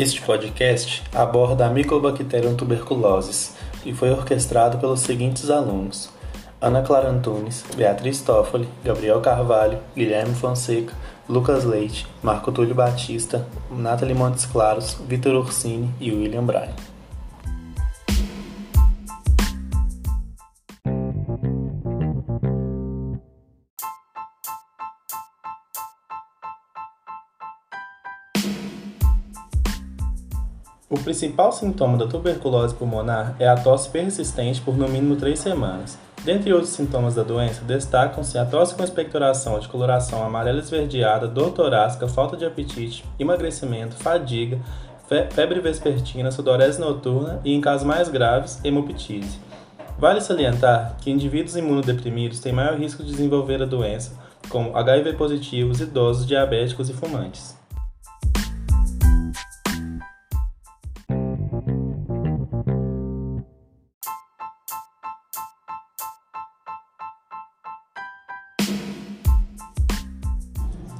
Este podcast aborda a Mycobacterium tuberculosis e foi orquestrado pelos seguintes alunos: Ana Clara Antunes, Beatriz Toffoli, Gabriel Carvalho, Guilherme Fonseca, Lucas Leite, Marco Túlio Batista, Nathalie Montes Claros, Vitor Ursini e William Bryan. O principal sintoma da tuberculose pulmonar é a tosse persistente por no mínimo três semanas. Dentre outros sintomas da doença, destacam-se a tosse com expectoração de coloração amarela esverdeada, dor torácica, falta de apetite, emagrecimento, fadiga, febre vespertina, sudorese noturna e, em casos mais graves, hemoptise. Vale salientar que indivíduos imunodeprimidos têm maior risco de desenvolver a doença, como HIV positivos, idosos, diabéticos e fumantes.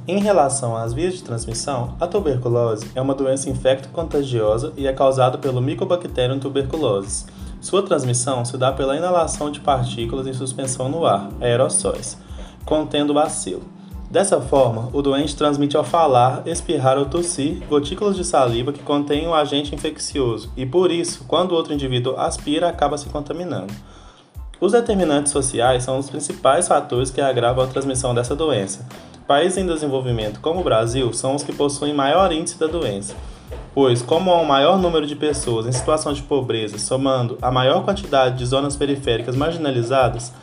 Em relação às vias de transmissão, a tuberculose é uma doença infecto-contagiosa e é causada pelo Mycobacterium tuberculosis. Sua transmissão se dá pela inalação de partículas em suspensão no ar, aerossóis, contendo bacilo. Dessa forma, o doente transmite ao falar, espirrar ou tossir gotículas de saliva que contêm o um agente infeccioso e, por isso, quando outro indivíduo aspira, acaba se contaminando. Os determinantes sociais são os principais fatores que agravam a transmissão dessa doença, Países em desenvolvimento, como o Brasil, são os que possuem maior índice da doença, pois, como há um maior número de pessoas em situação de pobreza, somando a maior quantidade de zonas periféricas marginalizadas,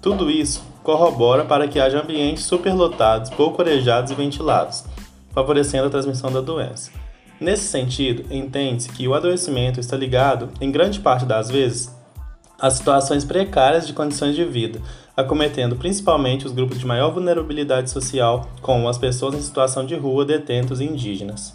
tudo isso corrobora para que haja ambientes superlotados, pouco arejados e ventilados, favorecendo a transmissão da doença. Nesse sentido, entende-se que o adoecimento está ligado, em grande parte das vezes, a situações precárias de condições de vida, acometendo principalmente os grupos de maior vulnerabilidade social, como as pessoas em situação de rua, detentos e indígenas.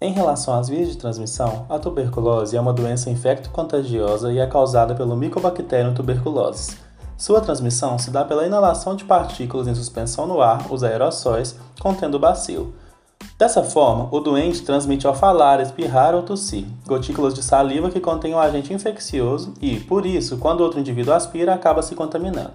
Em relação às vias de transmissão, a tuberculose é uma doença infecto-contagiosa e é causada pelo Mycobacterium tuberculosis, sua transmissão se dá pela inalação de partículas em suspensão no ar, os aerossóis, contendo bacilo. Dessa forma, o doente transmite ao falar, espirrar ou tossir, gotículas de saliva que contêm um agente infeccioso e, por isso, quando outro indivíduo aspira, acaba se contaminando.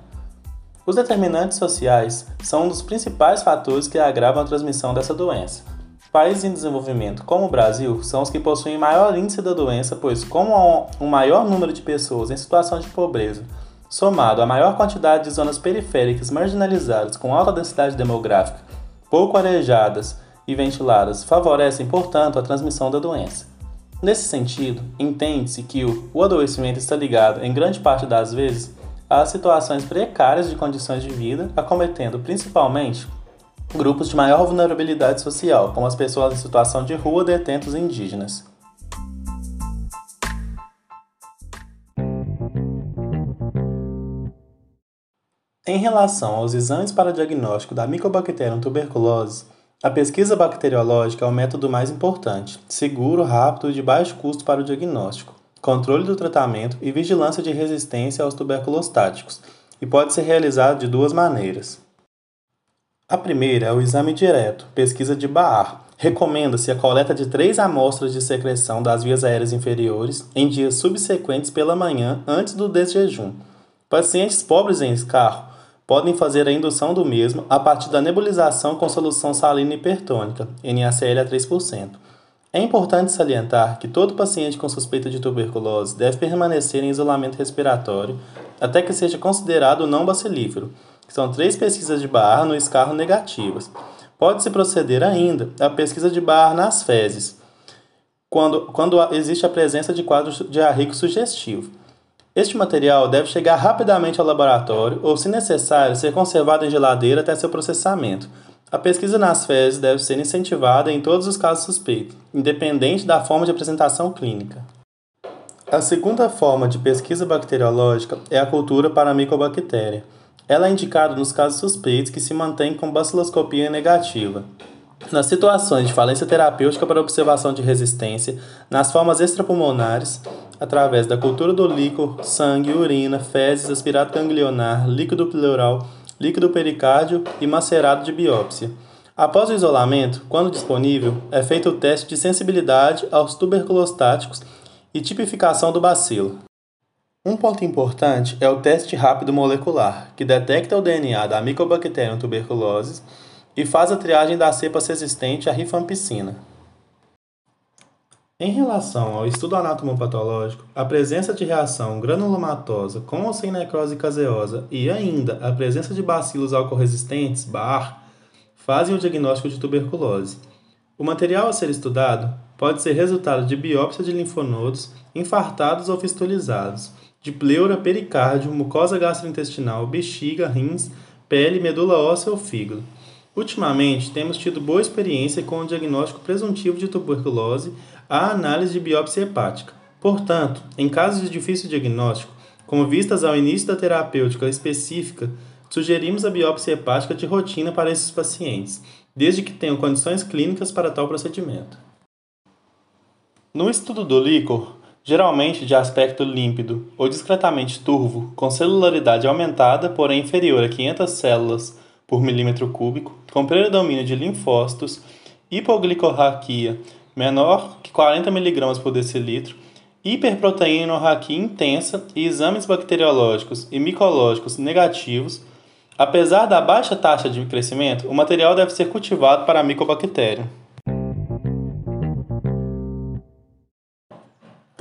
Os determinantes sociais são um dos principais fatores que agravam a transmissão dessa doença. Países em desenvolvimento, como o Brasil, são os que possuem maior índice da doença, pois, como há um maior número de pessoas em situação de pobreza somado à maior quantidade de zonas periféricas marginalizadas com alta densidade demográfica, pouco arejadas e ventiladas, favorecem, portanto, a transmissão da doença. Nesse sentido, entende-se que o adoecimento está ligado, em grande parte das vezes, às situações precárias de condições de vida, acometendo principalmente grupos de maior vulnerabilidade social, como as pessoas em situação de rua, detentos e indígenas. Em relação aos exames para diagnóstico da Mycobacterium tuberculose, a pesquisa bacteriológica é o método mais importante, seguro, rápido e de baixo custo para o diagnóstico, controle do tratamento e vigilância de resistência aos tuberculostáticos, e pode ser realizado de duas maneiras. A primeira é o exame direto, pesquisa de Baar. Recomenda-se a coleta de três amostras de secreção das vias aéreas inferiores em dias subsequentes pela manhã antes do desjejum. Pacientes pobres em escarro podem fazer a indução do mesmo a partir da nebulização com solução salina hipertônica, NaCl a 3%. É importante salientar que todo paciente com suspeita de tuberculose deve permanecer em isolamento respiratório até que seja considerado não bacilífero, que são três pesquisas de Barr no escarro negativas. Pode-se proceder ainda à pesquisa de Barr nas fezes, quando, quando existe a presença de quadro diarreico sugestivo. Este material deve chegar rapidamente ao laboratório ou, se necessário, ser conservado em geladeira até seu processamento. A pesquisa nas fezes deve ser incentivada em todos os casos suspeitos, independente da forma de apresentação clínica. A segunda forma de pesquisa bacteriológica é a cultura para a micobactéria. Ela é indicada nos casos suspeitos que se mantêm com baciloscopia negativa. Nas situações de falência terapêutica para observação de resistência, nas formas extrapulmonares, através da cultura do líquor, sangue, urina, fezes, aspirato ganglionar, líquido pleural, líquido pericárdio e macerado de biópsia. Após o isolamento, quando disponível, é feito o teste de sensibilidade aos tuberculostáticos e tipificação do bacilo. Um ponto importante é o teste rápido molecular, que detecta o DNA da Mycobacterium tuberculosis e faz a triagem da cepa resistente à rifampicina. Em relação ao estudo anatomopatológico, a presença de reação granulomatosa com ou sem necrose caseosa e ainda a presença de bacilos alcorresistentes, BAR, fazem o diagnóstico de tuberculose. O material a ser estudado pode ser resultado de biópsia de linfonodos infartados ou fistulizados, de pleura, pericárdio, mucosa gastrointestinal, bexiga, rins, pele, medula óssea ou fígado. Ultimamente, temos tido boa experiência com o diagnóstico presuntivo de tuberculose à análise de biópsia hepática. Portanto, em casos de difícil diagnóstico, como vistas ao início da terapêutica específica, sugerimos a biópsia hepática de rotina para esses pacientes, desde que tenham condições clínicas para tal procedimento. No estudo do líquor, geralmente de aspecto límpido ou discretamente turvo, com celularidade aumentada, porém inferior a 500 células por milímetro cúbico, com predomínio de linfócitos, hipoglicorraquia menor que 40 mg por decilitro, hiperproteinorraquia intensa e exames bacteriológicos e micológicos negativos, apesar da baixa taxa de crescimento, o material deve ser cultivado para a micobactéria.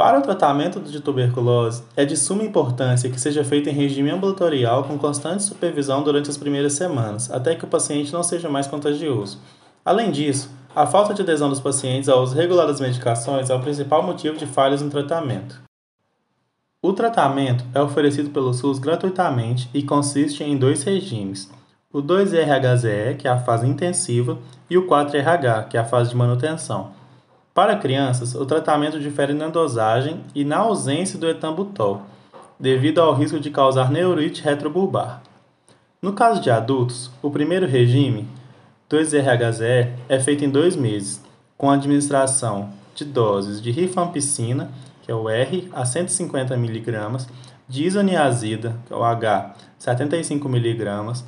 Para o tratamento de tuberculose, é de suma importância que seja feito em regime ambulatorial com constante supervisão durante as primeiras semanas, até que o paciente não seja mais contagioso. Além disso, a falta de adesão dos pacientes ao uso regular das medicações é o principal motivo de falhas no tratamento. O tratamento é oferecido pelo SUS gratuitamente e consiste em dois regimes: o 2-RHZE, que é a fase intensiva, e o 4-RH, que é a fase de manutenção. Para crianças, o tratamento difere na dosagem e na ausência do etambutol, devido ao risco de causar neurite retrobulbar. No caso de adultos, o primeiro regime, 2-RHZE, é feito em dois meses, com administração de doses de rifampicina, que é o R, a 150 mg, de isoniazida, que é o H, 75 mg,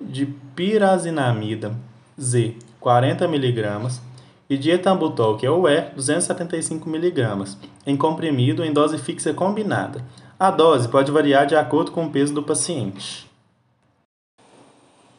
de pirazinamida, Z, 40 mg, e de etambutol, que é o E, 275mg, em comprimido em dose fixa combinada. A dose pode variar de acordo com o peso do paciente.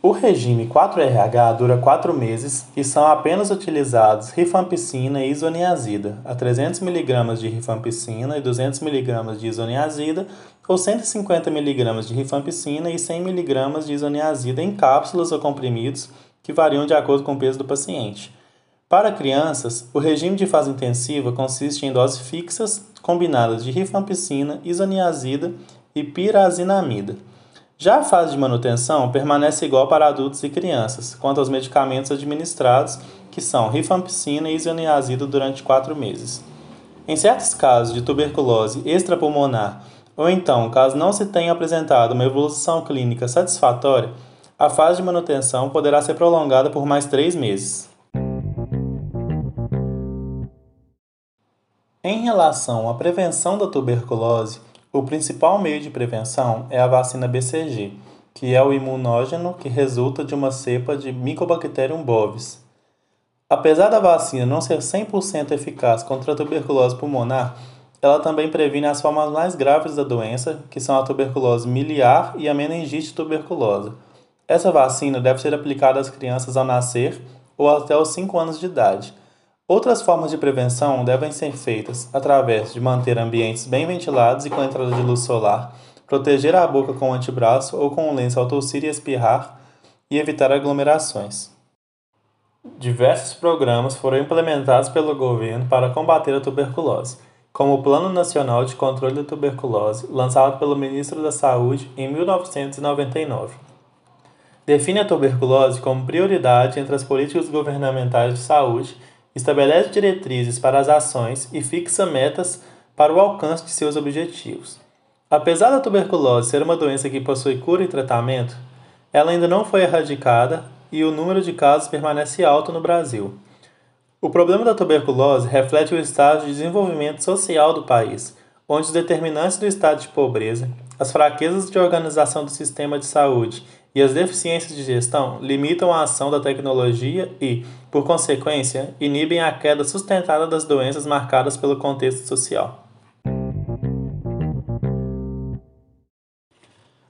O regime 4RH dura 4 meses e são apenas utilizados rifampicina e isoniazida, a 300mg de rifampicina e 200mg de isoniazida, ou 150mg de rifampicina e 100mg de isoniazida em cápsulas ou comprimidos que variam de acordo com o peso do paciente. Para crianças, o regime de fase intensiva consiste em doses fixas combinadas de rifampicina, isoniazida e pirazinamida. Já a fase de manutenção permanece igual para adultos e crianças, quanto aos medicamentos administrados, que são rifampicina e isoniazida durante 4 meses. Em certos casos de tuberculose extrapulmonar, ou então caso não se tenha apresentado uma evolução clínica satisfatória, a fase de manutenção poderá ser prolongada por mais 3 meses. Em relação à prevenção da tuberculose, o principal meio de prevenção é a vacina BCG, que é o imunógeno que resulta de uma cepa de Mycobacterium bovis. Apesar da vacina não ser 100% eficaz contra a tuberculose pulmonar, ela também previne as formas mais graves da doença, que são a tuberculose miliar e a meningite tuberculosa. Essa vacina deve ser aplicada às crianças ao nascer ou até os 5 anos de idade. Outras formas de prevenção devem ser feitas através de manter ambientes bem ventilados e com entrada de luz solar, proteger a boca com o antebraço ou com um lenço ao tossir e espirrar e evitar aglomerações. Diversos programas foram implementados pelo governo para combater a tuberculose, como o Plano Nacional de Controle da Tuberculose, lançado pelo Ministro da Saúde em 1999. Define a tuberculose como prioridade entre as políticas governamentais de saúde estabelece diretrizes para as ações e fixa metas para o alcance de seus objetivos. Apesar da tuberculose ser uma doença que possui cura e tratamento, ela ainda não foi erradicada e o número de casos permanece alto no Brasil. O problema da tuberculose reflete o estágio de desenvolvimento social do país, onde os determinantes do estado de pobreza, as fraquezas de organização do sistema de saúde e as deficiências de gestão limitam a ação da tecnologia e, por consequência, inibem a queda sustentada das doenças marcadas pelo contexto social.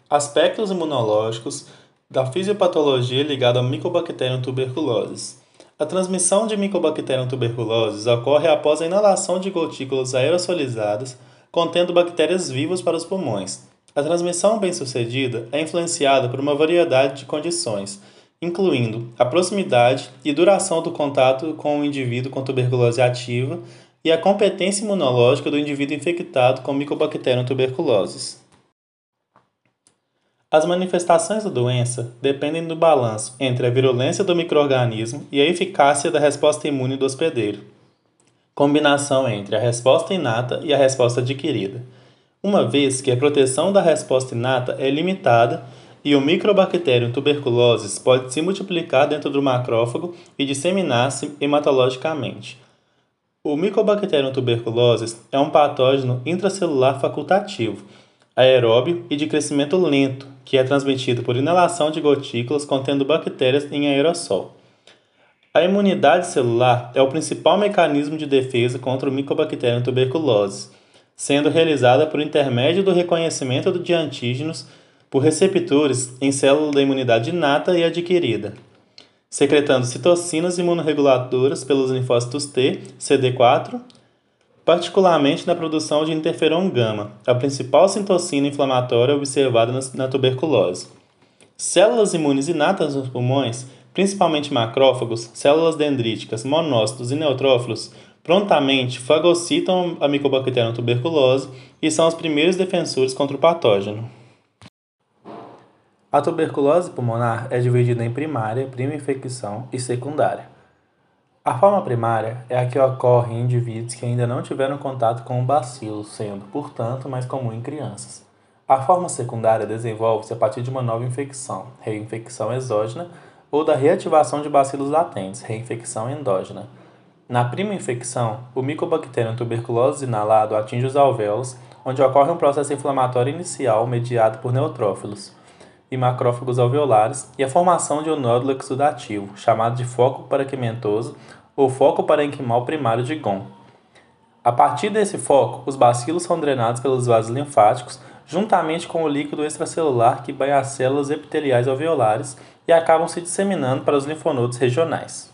Aspectos imunológicos da fisiopatologia ligada ao Mycobacterium tuberculosis. A transmissão de Mycobacterium tuberculosis ocorre após a inalação de gotículas aerosolizadas contendo bactérias vivas para os pulmões. A transmissão bem-sucedida é influenciada por uma variedade de condições, incluindo a proximidade e duração do contato com o indivíduo com tuberculose ativa e a competência imunológica do indivíduo infectado com Mycobacterium tuberculosis. As manifestações da doença dependem do balanço entre a virulência do microorganismo e a eficácia da resposta imune do hospedeiro combinação entre a resposta inata e a resposta adquirida, uma vez que a proteção da resposta inata é limitada e o microbacterium tuberculosis pode se multiplicar dentro do macrófago e disseminar-se hematologicamente. O Mycobacterium tuberculosis é um patógeno intracelular facultativo, aeróbio e de crescimento lento, que é transmitido por inalação de gotículas contendo bactérias em aerossol. A imunidade celular é o principal mecanismo de defesa contra o Mycobacterium tuberculosis, sendo realizada por intermédio do reconhecimento de antígenos por receptores em células da imunidade inata e adquirida, secretando citocinas imunorreguladoras pelos linfócitos T, CD4, particularmente na produção de interferon gama, a principal citocina inflamatória observada na tuberculose. Células imunes inatas nos pulmões principalmente macrófagos, células dendríticas, monócitos e neutrófilos, prontamente fagocitam a Mycobacterium tuberculose e são os primeiros defensores contra o patógeno. A tuberculose pulmonar é dividida em primária, prima infecção e secundária. A forma primária é a que ocorre em indivíduos que ainda não tiveram contato com o bacilo, sendo, portanto, mais comum em crianças. A forma secundária desenvolve-se a partir de uma nova infecção, reinfecção exógena, ou da reativação de bacilos latentes, reinfecção endógena. Na prima infecção, o Mycobacterium tuberculosis inalado atinge os alvéolos, onde ocorre um processo inflamatório inicial mediado por neutrófilos e macrófagos alveolares e a formação de um nódulo exudativo, chamado de foco paraquimentoso ou foco parenquimal primário de GOM. A partir desse foco, os bacilos são drenados pelos vasos linfáticos, juntamente com o líquido extracelular que banha as células epiteliais alveolares e acabam se disseminando para os linfonodos regionais.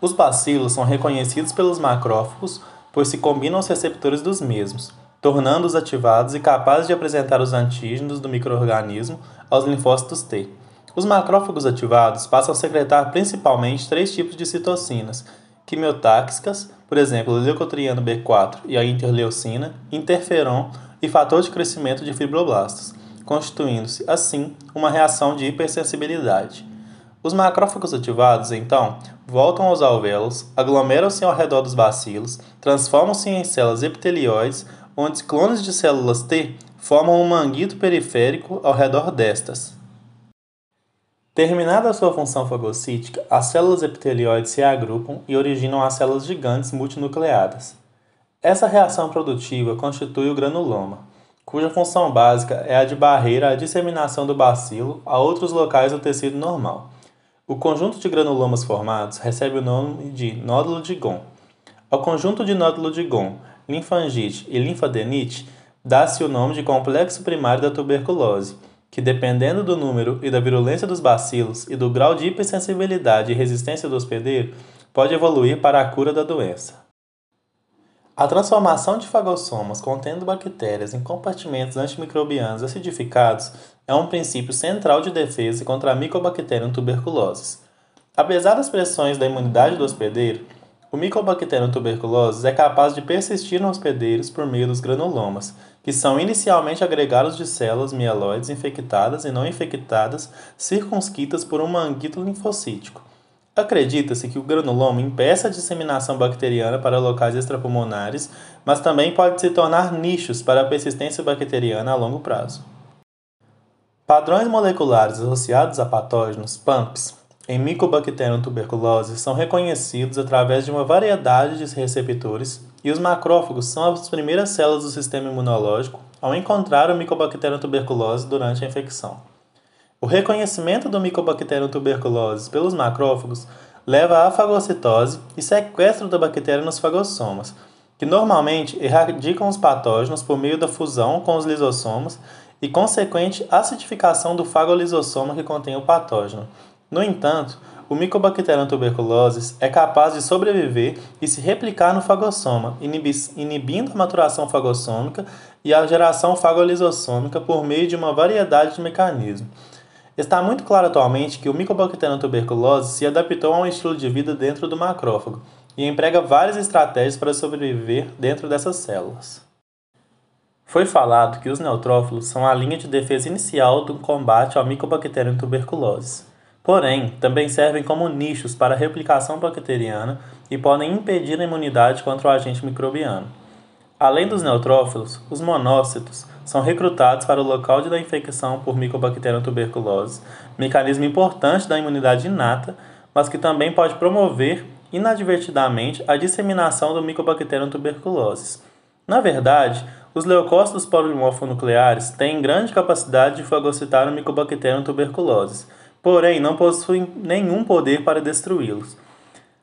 Os bacilos são reconhecidos pelos macrófagos, pois se combinam aos receptores dos mesmos, tornando-os ativados e capazes de apresentar os antígenos do microorganismo aos linfócitos T. Os macrófagos ativados passam a secretar principalmente três tipos de citocinas, quimiotáxicas, por exemplo, o leucotrieno B4 e a interleucina, interferon e fator de crescimento de fibroblastos, constituindo-se, assim, uma reação de hipersensibilidade. Os macrófagos ativados, então, voltam aos alvéolos, aglomeram-se ao redor dos bacilos, transformam-se em células epitelióides, onde clones de células T formam um manguito periférico ao redor destas. Terminada a sua função fagocítica, as células epitelióides se agrupam e originam as células gigantes multinucleadas. Essa reação produtiva constitui o granuloma cuja função básica é a de barreira à disseminação do bacilo a outros locais do tecido normal. O conjunto de granulomas formados recebe o nome de nódulo de Gon. Ao conjunto de nódulo de Gon, linfangite e linfadenite, dá-se o nome de complexo primário da tuberculose, que dependendo do número e da virulência dos bacilos e do grau de hipersensibilidade e resistência do hospedeiro, pode evoluir para a cura da doença. A transformação de fagossomas contendo bactérias em compartimentos antimicrobianos acidificados é um princípio central de defesa contra a Mycobacterium tuberculosis. Apesar das pressões da imunidade do hospedeiro, o Mycobacterium tuberculosis é capaz de persistir nos hospedeiros por meio dos granulomas, que são inicialmente agregados de células mieloides infectadas e não infectadas circunscritas por um manguito linfocítico. Acredita-se que o granuloma impeça a disseminação bacteriana para locais extrapulmonares, mas também pode se tornar nichos para a persistência bacteriana a longo prazo. Padrões moleculares associados a patógenos, PAMPs, em Mycobacterium tuberculose são reconhecidos através de uma variedade de receptores e os macrófagos são as primeiras células do sistema imunológico ao encontrar o Mycobacterium tuberculose durante a infecção. O reconhecimento do Mycobacterium tuberculose pelos macrófagos leva à fagocitose e sequestro da bactéria nos fagossomas, que normalmente erradicam os patógenos por meio da fusão com os lisossomos e consequente acidificação do fagolisossoma que contém o patógeno. No entanto, o Mycobacterium tuberculosis é capaz de sobreviver e se replicar no fagossoma, inibindo a maturação fagossômica e a geração fagolisossômica por meio de uma variedade de mecanismos. Está muito claro atualmente que o Mycobacterium tuberculosis se adaptou a um estilo de vida dentro do macrófago e emprega várias estratégias para sobreviver dentro dessas células. Foi falado que os neutrófilos são a linha de defesa inicial do combate ao Mycobacterium tuberculosis. Porém, também servem como nichos para a replicação bacteriana e podem impedir a imunidade contra o agente microbiano. Além dos neutrófilos, os monócitos são recrutados para o local de da infecção por Mycobacterium tuberculose, mecanismo importante da imunidade inata, mas que também pode promover inadvertidamente a disseminação do Mycobacterium tuberculose. Na verdade, os leucócitos polimorfonucleares têm grande capacidade de fagocitar o Mycobacterium tuberculose, porém não possuem nenhum poder para destruí-los.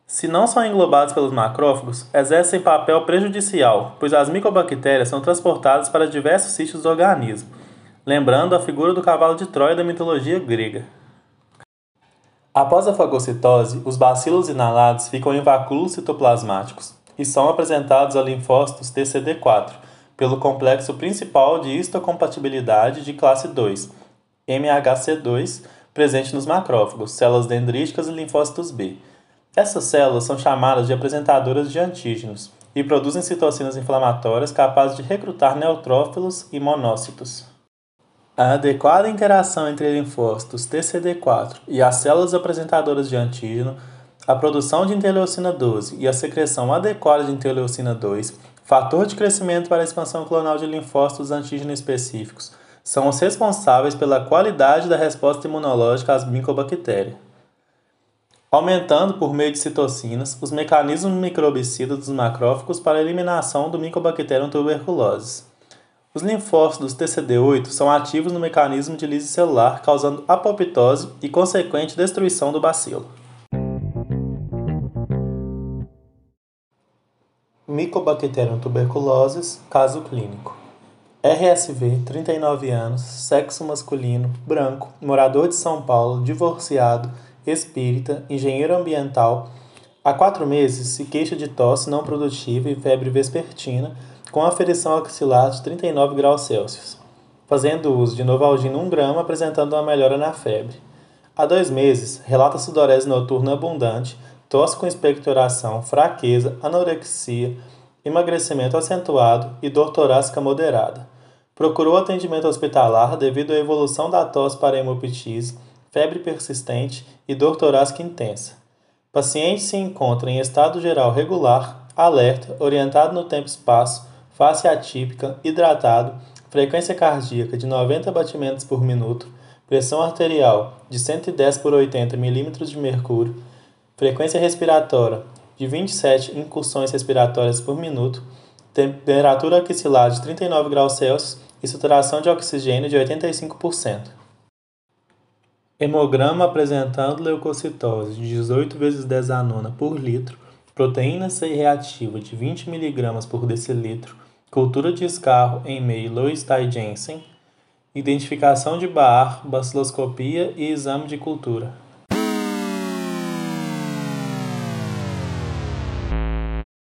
Se não são englobados pelos macrófagos, exercem papel prejudicial, pois as micobactérias são transportadas para diversos sítios do organismo, lembrando a figura do cavalo de Troia da mitologia grega. Após a fagocitose, os bacilos inalados ficam em vacúolos citoplasmáticos e são apresentados a linfócitos TCD4 pelo complexo principal de histocompatibilidade de classe 2, MHC2, presente nos macrófagos, células dendríticas e linfócitos B essas células são chamadas de apresentadoras de antígenos e produzem citocinas inflamatórias capazes de recrutar neutrófilos e monócitos. A adequada interação entre linfócitos TCD4 e as células apresentadoras de antígeno, a produção de interleucina 12 e a secreção adequada de interleucina 2, fator de crescimento para a expansão clonal de linfócitos antígeno específicos, são os responsáveis pela qualidade da resposta imunológica às micobactérias aumentando por meio de citocinas os mecanismos microbicidas dos macrófagos para a eliminação do Mycobacterium tuberculosis. Os linfócitos TCD8 são ativos no mecanismo de lise celular, causando apoptose e consequente destruição do bacilo. Mycobacterium tuberculosis, caso clínico. RSV, 39 anos, sexo masculino, branco, morador de São Paulo, divorciado, espírita, engenheiro ambiental, há quatro meses se queixa de tosse não produtiva e febre vespertina, com aferição axilar de 39 graus Celsius, fazendo uso de Novalgina 1 grama, apresentando uma melhora na febre. Há dois meses, relata sudorese noturna abundante, tosse com expectoração, fraqueza, anorexia, emagrecimento acentuado e dor torácica moderada. Procurou atendimento hospitalar devido à evolução da tosse para hemoptise febre persistente e dor torácica intensa. Paciente se encontra em estado geral regular, alerta, orientado no tempo-espaço, face atípica, hidratado, frequência cardíaca de 90 batimentos por minuto, pressão arterial de 110 por 80 mm de mercúrio, frequência respiratória de 27 incursões respiratórias por minuto, temperatura axilar de 39 graus Celsius e saturação de oxigênio de 85%. Hemograma apresentando leucocitose de 18 vezes desanona por litro, proteína C reativa de 20 mg por decilitro, cultura de escarro em meio Lois Jensen, identificação de Baar, baciloscopia e exame de cultura.